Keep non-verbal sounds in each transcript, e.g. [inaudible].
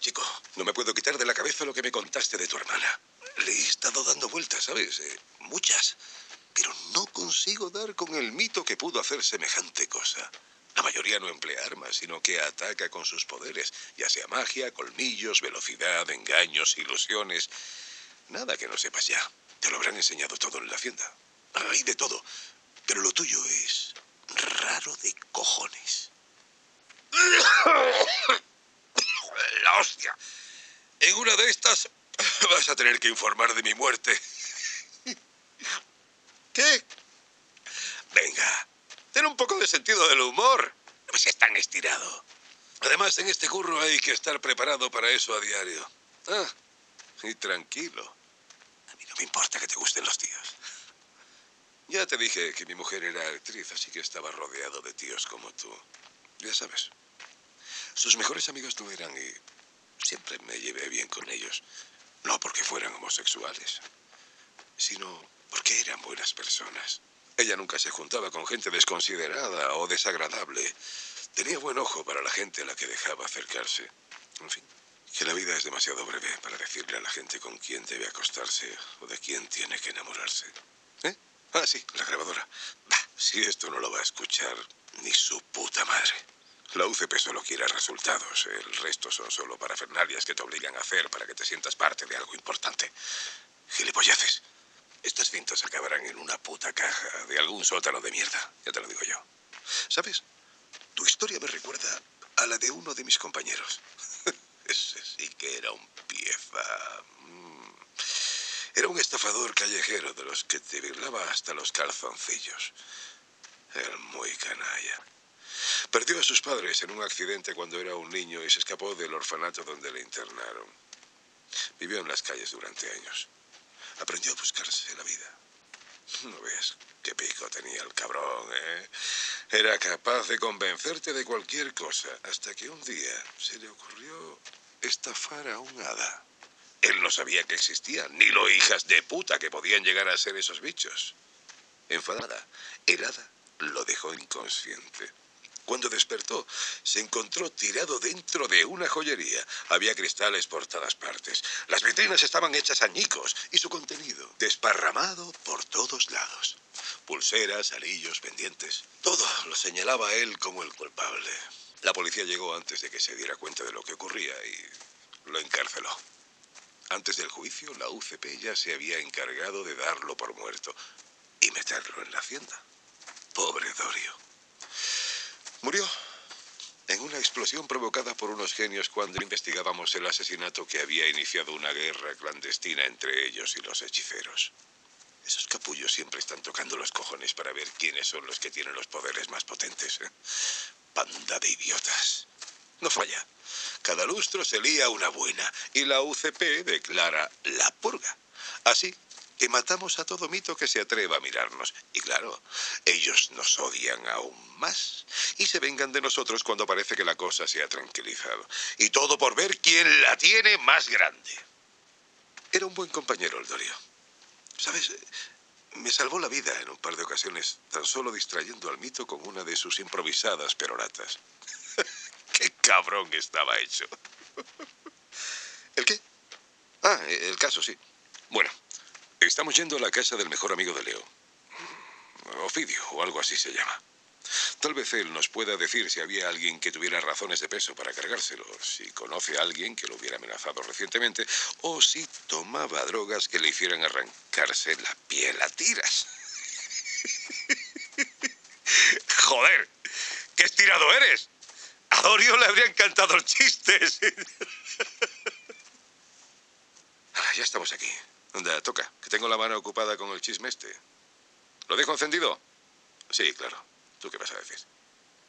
Chico, no me puedo quitar de la cabeza lo que me contaste de tu hermana. Le he estado dando vueltas, ¿sabes? Eh, muchas. Pero no consigo dar con el mito que pudo hacer semejante cosa. La mayoría no emplea armas, sino que ataca con sus poderes, ya sea magia, colmillos, velocidad, engaños, ilusiones. Nada que no sepas ya. Te lo habrán enseñado todo en la hacienda. Hay de todo. Pero lo tuyo es raro de cojones. Hostia. En una de estas [laughs] vas a tener que informar de mi muerte. [laughs] ¿Qué? Venga, ten un poco de sentido del humor. No seas tan estirado. Además, en este curro hay que estar preparado para eso a diario. Ah, y tranquilo. A mí no me importa que te gusten los tíos. Ya te dije que mi mujer era actriz, así que estaba rodeado de tíos como tú. Ya sabes. Sus mejores amigos no eran y siempre me llevé bien con ellos. No porque fueran homosexuales, sino porque eran buenas personas. Ella nunca se juntaba con gente desconsiderada o desagradable. Tenía buen ojo para la gente a la que dejaba acercarse. En fin, que la vida es demasiado breve para decirle a la gente con quién debe acostarse o de quién tiene que enamorarse. ¿Eh? Ah, sí, la grabadora. Bah, si esto no lo va a escuchar ni su puta madre. La UCP solo quiere resultados. El resto son solo parafernalias que te obligan a hacer para que te sientas parte de algo importante. Gilipolleces. Estas cintas acabarán en una puta caja de algún sótano de mierda. Ya te lo digo yo. ¿Sabes? Tu historia me recuerda a la de uno de mis compañeros. [laughs] Ese sí que era un pieza. Mm. Era un estafador callejero de los que te virlaba hasta los calzoncillos. El muy canalla. Perdió a sus padres en un accidente cuando era un niño y se escapó del orfanato donde le internaron. Vivió en las calles durante años. Aprendió a buscarse la vida. No ves qué pico tenía el cabrón, ¿eh? Era capaz de convencerte de cualquier cosa, hasta que un día se le ocurrió estafar a un hada. Él no sabía que existían, ni lo hijas de puta que podían llegar a ser esos bichos. Enfadada, el hada lo dejó inconsciente. Cuando despertó, se encontró tirado dentro de una joyería. Había cristales por todas partes. Las vitrinas estaban hechas añicos y su contenido desparramado por todos lados. Pulseras, anillos, pendientes. Todo lo señalaba él como el culpable. La policía llegó antes de que se diera cuenta de lo que ocurría y lo encarceló. Antes del juicio, la UCP ya se había encargado de darlo por muerto y meterlo en la hacienda. Pobre Dorio. Murió en una explosión provocada por unos genios cuando investigábamos el asesinato que había iniciado una guerra clandestina entre ellos y los hechiceros. Esos capullos siempre están tocando los cojones para ver quiénes son los que tienen los poderes más potentes. Panda de idiotas. No falla. Cada lustro se lía una buena y la UCP declara la purga. Así que matamos a todo mito que se atreva a mirarnos. Y claro, ellos nos odian aún más y se vengan de nosotros cuando parece que la cosa se ha tranquilizado. Y todo por ver quién la tiene más grande. Era un buen compañero el Dorio. ¿Sabes? Me salvó la vida en un par de ocasiones, tan solo distrayendo al mito con una de sus improvisadas peroratas. [laughs] ¡Qué cabrón estaba hecho! [laughs] ¿El qué? Ah, el caso, sí. Bueno, Estamos yendo a la casa del mejor amigo de Leo. Ofidio, o algo así se llama. Tal vez él nos pueda decir si había alguien que tuviera razones de peso para cargárselo, si conoce a alguien que lo hubiera amenazado recientemente, o si tomaba drogas que le hicieran arrancarse la piel a tiras. [laughs] ¡Joder! ¡Qué estirado eres! A Dorio le habría encantado los chistes. [laughs] Ah, ya estamos aquí. Anda, toca, que tengo la mano ocupada con el chisme este. ¿Lo dejo encendido? Sí, claro. ¿Tú qué vas a decir?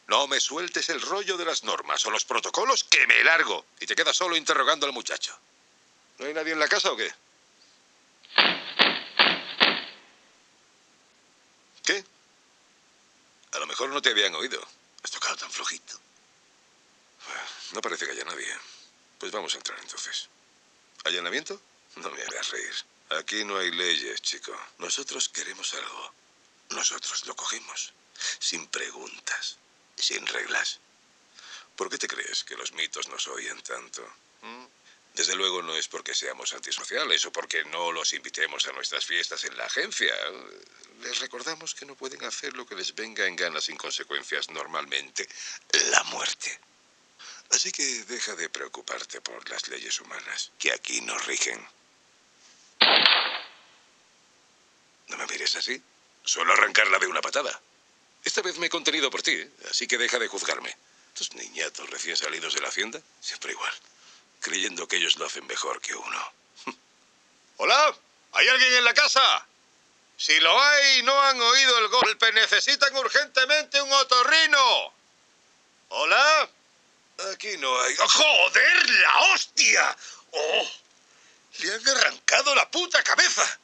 No me sueltes el rollo de las normas o los protocolos que me largo y te quedas solo interrogando al muchacho. ¿No hay nadie en la casa o qué? ¿Qué? A lo mejor no te habían oído. Has tocado tan flojito. No parece que haya nadie. Pues vamos a entrar entonces. ¿Allanamiento? No me hagas reír. Aquí no hay leyes, chico. Nosotros queremos algo. Nosotros lo cogemos. Sin preguntas. Sin reglas. ¿Por qué te crees que los mitos nos oyen tanto? ¿Mm? Desde luego no es porque seamos antisociales o porque no los invitemos a nuestras fiestas en la agencia. Les recordamos que no pueden hacer lo que les venga en gana sin consecuencias normalmente. La muerte. Así que deja de preocuparte por las leyes humanas, que aquí nos rigen. No me mires así. Suelo arrancarla de una patada. Esta vez me he contenido por ti, ¿eh? así que deja de juzgarme. Estos niñatos recién salidos de la hacienda, siempre igual, creyendo que ellos lo hacen mejor que uno. [laughs] ¿Hola? ¿Hay alguien en la casa? Si lo hay y no han oído el golpe, necesitan urgentemente un otorrino. ¿Hola? Aquí no hay... ¡Oh, ¡Joder, la hostia! ¡Oh! Le han arrancado la puta cabeza.